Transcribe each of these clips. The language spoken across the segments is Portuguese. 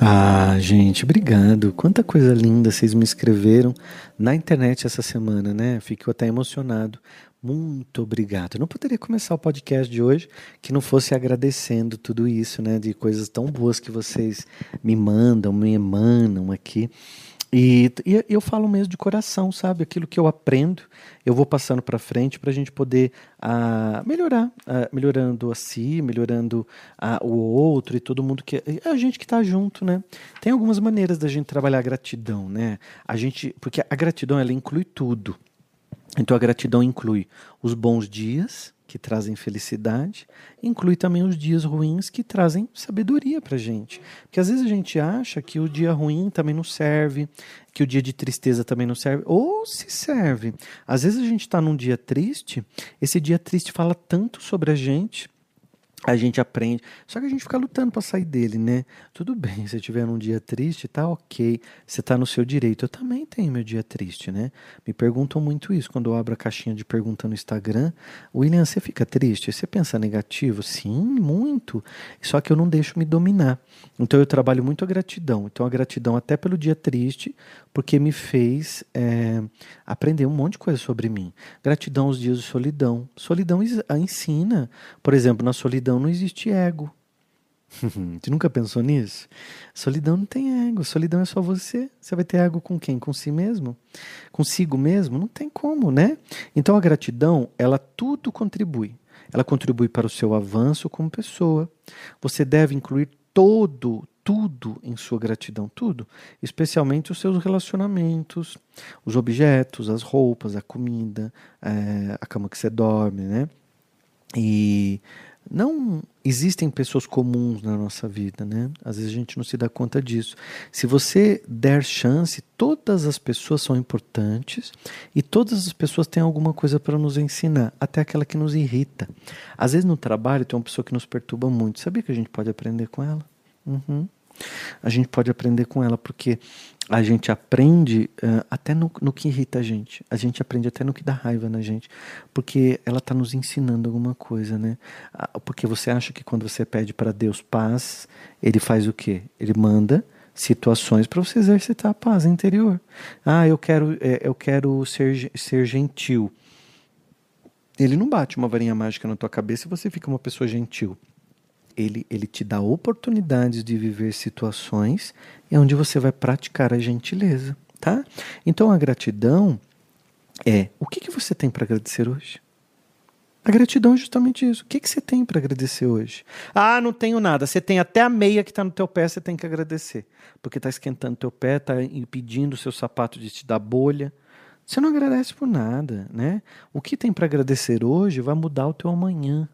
Ah, gente, obrigado. Quanta coisa linda vocês me escreveram na internet essa semana, né? Fico até emocionado. Muito obrigado. Eu não poderia começar o podcast de hoje que não fosse agradecendo tudo isso, né? De coisas tão boas que vocês me mandam, me emanam aqui. E, e, eu falo mesmo de coração, sabe? Aquilo que eu aprendo, eu vou passando para frente para a gente poder uh, melhorar, uh, melhorando a si, melhorando uh, o outro e todo mundo que a gente que está junto, né? Tem algumas maneiras da gente trabalhar a gratidão, né? A gente, porque a gratidão ela inclui tudo. Então a gratidão inclui os bons dias, que trazem felicidade, inclui também os dias ruins que trazem sabedoria para gente. Porque às vezes a gente acha que o dia ruim também não serve, que o dia de tristeza também não serve, ou se serve. Às vezes a gente está num dia triste, esse dia triste fala tanto sobre a gente a gente aprende. Só que a gente fica lutando para sair dele, né? Tudo bem, se tiver num dia triste, tá ok. Você tá no seu direito. Eu também tenho meu dia triste, né? Me perguntam muito isso quando eu abro a caixinha de pergunta no Instagram. William, você fica triste? Você pensa negativo? Sim, muito. Só que eu não deixo me dominar. Então eu trabalho muito a gratidão. Então a gratidão até pelo dia triste, porque me fez é, aprender um monte de coisa sobre mim. Gratidão aos dias de solidão. Solidão ensina, por exemplo, na solidão não existe ego. Você nunca pensou nisso? Solidão não tem ego. Solidão é só você. Você vai ter ego com quem? Com si mesmo? Consigo mesmo? Não tem como, né? Então a gratidão, ela tudo contribui. Ela contribui para o seu avanço como pessoa. Você deve incluir todo, tudo em sua gratidão, tudo, especialmente os seus relacionamentos, os objetos, as roupas, a comida, é, a cama que você dorme, né? E não existem pessoas comuns na nossa vida, né? Às vezes a gente não se dá conta disso. Se você der chance, todas as pessoas são importantes e todas as pessoas têm alguma coisa para nos ensinar, até aquela que nos irrita. Às vezes no trabalho tem uma pessoa que nos perturba muito. Sabia que a gente pode aprender com ela? Uhum a gente pode aprender com ela, porque a gente aprende uh, até no, no, que irrita a gente, a gente aprende até no que dá raiva na gente, porque ela está nos ensinando alguma coisa, né? Porque você acha que quando você pede para Deus paz, ele faz o quê? Ele manda situações para você exercitar a paz interior. Ah, eu quero, é, eu quero ser, ser gentil. Ele não bate uma varinha mágica na tua cabeça e você fica uma pessoa gentil ele, ele te dá oportunidades de viver situações onde você vai praticar a gentileza, tá? Então a gratidão é o que, que você tem para agradecer hoje? A gratidão é justamente isso. O que, que você tem para agradecer hoje? Ah, não tenho nada. Você tem até a meia que está no teu pé, você tem que agradecer. Porque está esquentando teu pé, está impedindo o seu sapato de te dar bolha. Você não agradece por nada, né? O que tem para agradecer hoje vai mudar o teu amanhã.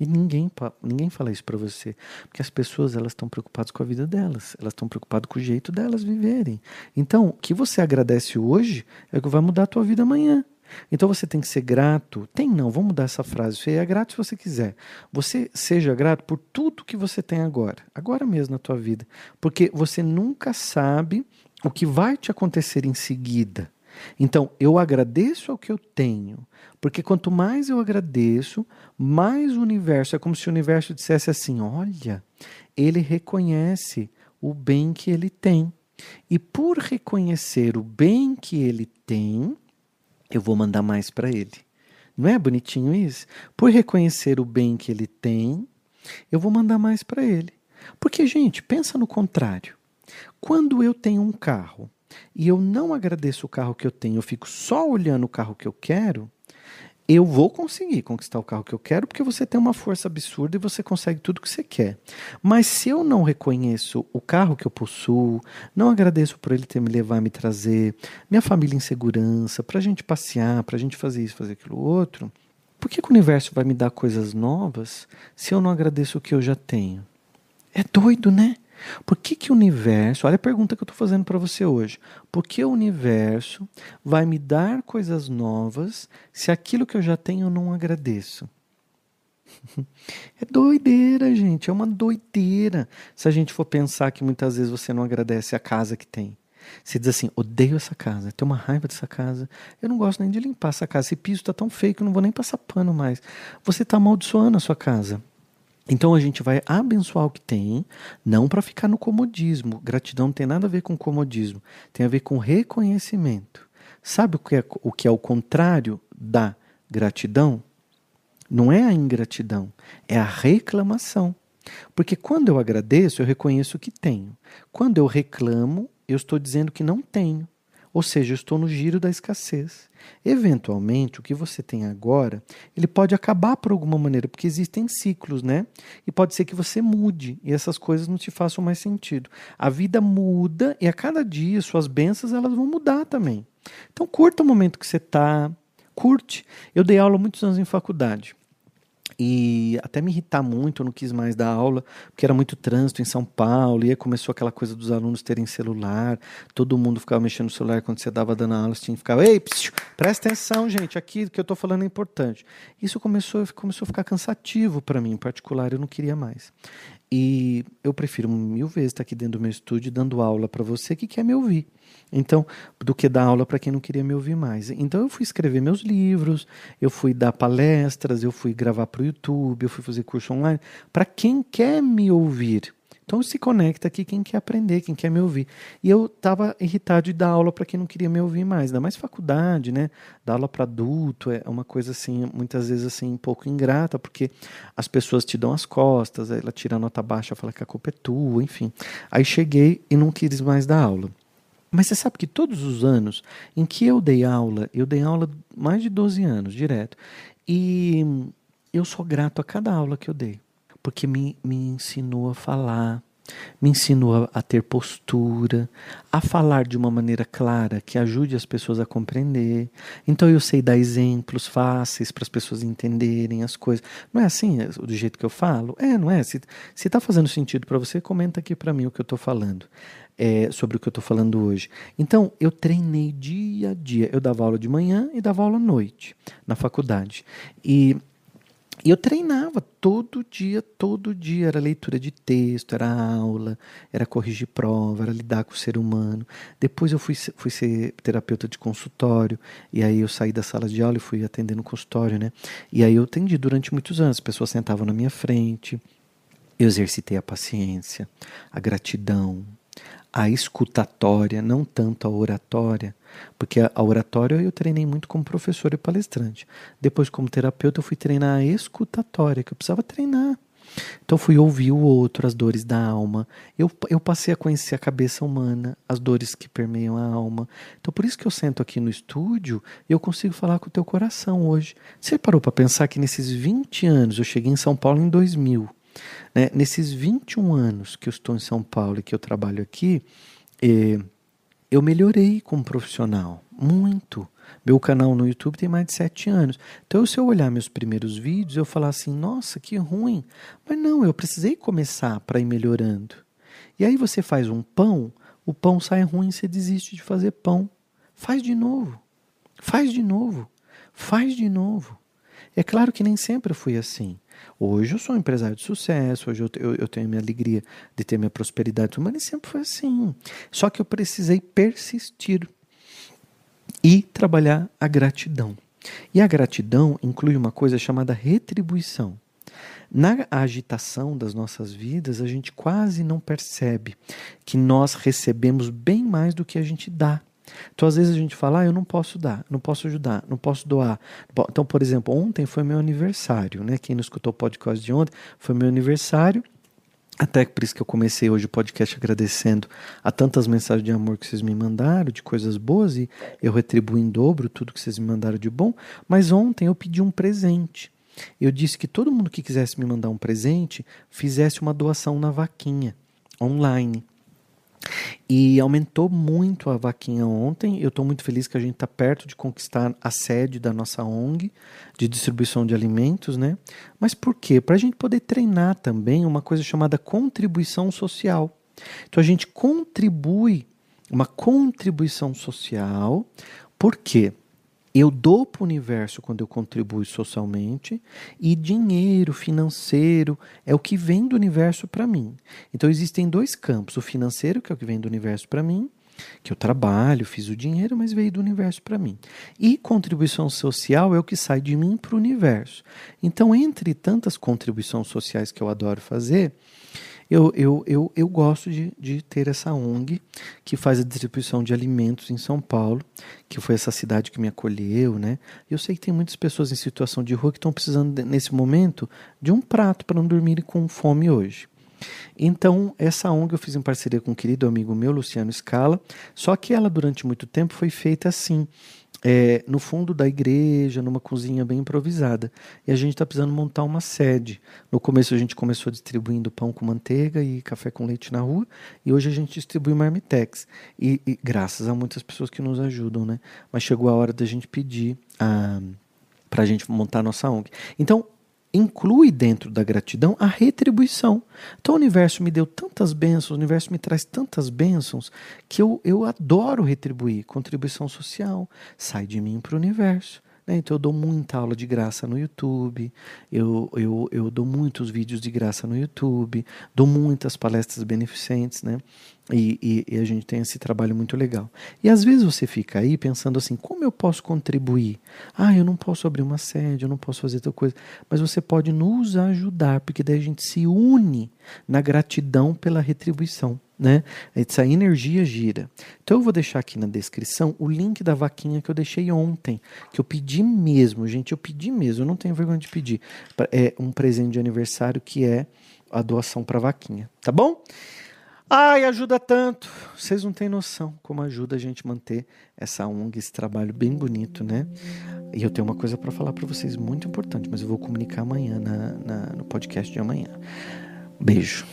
E ninguém, ninguém fala isso para você. Porque as pessoas elas estão preocupadas com a vida delas. Elas estão preocupadas com o jeito delas viverem. Então, o que você agradece hoje é o que vai mudar a tua vida amanhã. Então você tem que ser grato. Tem não, vamos mudar essa frase. Você é grato se você quiser. Você seja grato por tudo que você tem agora. Agora mesmo na tua vida. Porque você nunca sabe o que vai te acontecer em seguida. Então, eu agradeço ao que eu tenho, porque quanto mais eu agradeço, mais o universo, é como se o universo dissesse assim: olha, ele reconhece o bem que ele tem. E por reconhecer o bem que ele tem, eu vou mandar mais para ele. Não é bonitinho isso? Por reconhecer o bem que ele tem, eu vou mandar mais para ele. Porque, gente, pensa no contrário. Quando eu tenho um carro e eu não agradeço o carro que eu tenho, eu fico só olhando o carro que eu quero, eu vou conseguir conquistar o carro que eu quero porque você tem uma força absurda e você consegue tudo que você quer. Mas se eu não reconheço o carro que eu possuo, não agradeço por ele ter me levar, me trazer, minha família em segurança, para a gente passear, para a gente fazer isso, fazer aquilo outro, por que, que o universo vai me dar coisas novas se eu não agradeço o que eu já tenho? É doido, né? Por que, que o universo, olha a pergunta que eu estou fazendo para você hoje, por que o universo vai me dar coisas novas se aquilo que eu já tenho eu não agradeço? É doideira, gente, é uma doideira. Se a gente for pensar que muitas vezes você não agradece a casa que tem. Você diz assim: odeio essa casa, tenho uma raiva dessa casa, eu não gosto nem de limpar essa casa, esse piso está tão feio que eu não vou nem passar pano mais. Você está amaldiçoando a sua casa. Então a gente vai abençoar o que tem, não para ficar no comodismo. Gratidão não tem nada a ver com comodismo, tem a ver com reconhecimento. Sabe o que é o, que é o contrário da gratidão? Não é a ingratidão, é a reclamação. Porque quando eu agradeço, eu reconheço o que tenho. Quando eu reclamo, eu estou dizendo que não tenho. Ou seja, eu estou no giro da escassez. Eventualmente, o que você tem agora, ele pode acabar por alguma maneira, porque existem ciclos, né? E pode ser que você mude e essas coisas não te façam mais sentido. A vida muda e a cada dia suas bênçãos elas vão mudar também. Então curta o momento que você está, curte. Eu dei aula muitos anos em faculdade e até me irritar muito, eu não quis mais dar aula, porque era muito trânsito em São Paulo, e aí começou aquela coisa dos alunos terem celular, todo mundo ficava mexendo no celular quando você estava dando aula, você tinha que ficar, ei, psiu, presta atenção, gente, aqui que eu estou falando é importante. Isso começou, começou a ficar cansativo para mim, em particular, eu não queria mais. E eu prefiro mil vezes estar aqui dentro do meu estúdio dando aula para você que quer me ouvir. Então, do que dar aula para quem não queria me ouvir mais. Então, eu fui escrever meus livros, eu fui dar palestras, eu fui gravar para o YouTube, eu fui fazer curso online para quem quer me ouvir. Então se conecta aqui quem quer aprender, quem quer me ouvir. E eu estava irritado de dar aula para quem não queria me ouvir mais, ainda mais faculdade, né? Dar aula para adulto é uma coisa assim, muitas vezes assim, um pouco ingrata, porque as pessoas te dão as costas, ela tira a nota baixa, fala que a culpa é tua, enfim. Aí cheguei e não quis mais dar aula. Mas você sabe que todos os anos em que eu dei aula, eu dei aula mais de 12 anos direto. E eu sou grato a cada aula que eu dei porque me, me ensinou a falar, me ensinou a, a, ter postura, a falar de uma maneira clara que ajude as pessoas a compreender. Então eu sei dar exemplos fáceis para as pessoas entenderem as coisas. Não é assim é do jeito que eu falo? É, não é? Se está fazendo sentido para você, comenta aqui para mim o que eu estou falando. É, sobre o que eu estou falando hoje. Então, eu treinei dia a dia. Eu dava aula de manhã e dava aula à noite na faculdade. E e eu treinava todo dia, todo dia. Era leitura de texto, era aula, era corrigir prova, era lidar com o ser humano. Depois eu fui, fui ser terapeuta de consultório. E aí eu saí da sala de aula e fui atender no consultório, né? E aí eu atendi durante muitos anos. As pessoas sentavam na minha frente. Eu exercitei a paciência, a gratidão, a escutatória, não tanto a oratória, porque a oratória eu treinei muito como professor e palestrante. Depois, como terapeuta, eu fui treinar a escutatória, que eu precisava treinar. Então, fui ouvir o outro, as dores da alma. Eu, eu passei a conhecer a cabeça humana, as dores que permeiam a alma. Então, por isso que eu sento aqui no estúdio e eu consigo falar com o teu coração hoje. Você parou para pensar que nesses 20 anos, eu cheguei em São Paulo em 2000, né? nesses 21 anos que eu estou em São Paulo e que eu trabalho aqui, eh, eu melhorei como profissional, muito. Meu canal no YouTube tem mais de sete anos. Então, se eu olhar meus primeiros vídeos, eu falar assim, nossa, que ruim. Mas não, eu precisei começar para ir melhorando. E aí você faz um pão, o pão sai ruim, você desiste de fazer pão. Faz de novo. Faz de novo. Faz de novo. É claro que nem sempre eu fui assim. Hoje eu sou um empresário de sucesso, hoje eu, eu, eu tenho a minha alegria de ter minha prosperidade, mas nem sempre foi assim. Só que eu precisei persistir e trabalhar a gratidão. E a gratidão inclui uma coisa chamada retribuição. Na agitação das nossas vidas, a gente quase não percebe que nós recebemos bem mais do que a gente dá. Então, às vezes a gente fala, ah, eu não posso dar, não posso ajudar, não posso doar. Então, por exemplo, ontem foi meu aniversário, né? Quem não escutou o podcast de ontem, foi meu aniversário. Até por isso que eu comecei hoje o podcast agradecendo a tantas mensagens de amor que vocês me mandaram, de coisas boas, e eu retribuo em dobro tudo que vocês me mandaram de bom. Mas ontem eu pedi um presente. Eu disse que todo mundo que quisesse me mandar um presente fizesse uma doação na vaquinha online. E aumentou muito a vaquinha ontem. Eu estou muito feliz que a gente está perto de conquistar a sede da nossa ONG de distribuição de alimentos, né? Mas por quê? Para a gente poder treinar também uma coisa chamada contribuição social. Então a gente contribui, uma contribuição social, por quê? Eu dou para o universo quando eu contribuo socialmente e dinheiro financeiro é o que vem do universo para mim. Então existem dois campos: o financeiro, que é o que vem do universo para mim, que eu trabalho, fiz o dinheiro, mas veio do universo para mim. E contribuição social é o que sai de mim para o universo. Então, entre tantas contribuições sociais que eu adoro fazer, eu, eu, eu, eu gosto de, de ter essa ONG que faz a distribuição de alimentos em São Paulo, que foi essa cidade que me acolheu, né? Eu sei que tem muitas pessoas em situação de rua que estão precisando, nesse momento, de um prato para não dormirem com fome hoje. Então, essa ONG eu fiz em parceria com um querido amigo meu, Luciano Scala, só que ela durante muito tempo foi feita assim, é, no fundo da igreja, numa cozinha bem improvisada. E a gente está precisando montar uma sede. No começo a gente começou distribuindo pão com manteiga e café com leite na rua, e hoje a gente distribui marmitex. E, e graças a muitas pessoas que nos ajudam, né? Mas chegou a hora da gente pedir ah, para a gente montar a nossa ONG. Então, inclui dentro da gratidão a retribuição. Então o universo me deu tantas bênçãos, o universo me traz tantas bênçãos que eu, eu adoro retribuir. Contribuição social sai de mim para o universo. Né? Então eu dou muita aula de graça no YouTube, eu, eu, eu dou muitos vídeos de graça no YouTube, dou muitas palestras beneficentes, né? E, e, e, a gente tem esse trabalho muito legal. E às vezes você fica aí pensando assim: como eu posso contribuir? Ah, eu não posso abrir uma sede, eu não posso fazer tal coisa. Mas você pode nos ajudar, porque daí a gente se une na gratidão pela retribuição né? Essa energia gira. Então eu vou deixar aqui na descrição o link da vaquinha que eu deixei ontem, que eu pedi mesmo, gente, eu pedi mesmo, eu não tenho vergonha de pedir. É um presente de aniversário que é a doação para vaquinha, tá bom? Ai, ajuda tanto. Vocês não têm noção como ajuda a gente manter essa ONG, esse trabalho bem bonito, né? E eu tenho uma coisa para falar para vocês muito importante, mas eu vou comunicar amanhã na, na, no podcast de amanhã. Beijo.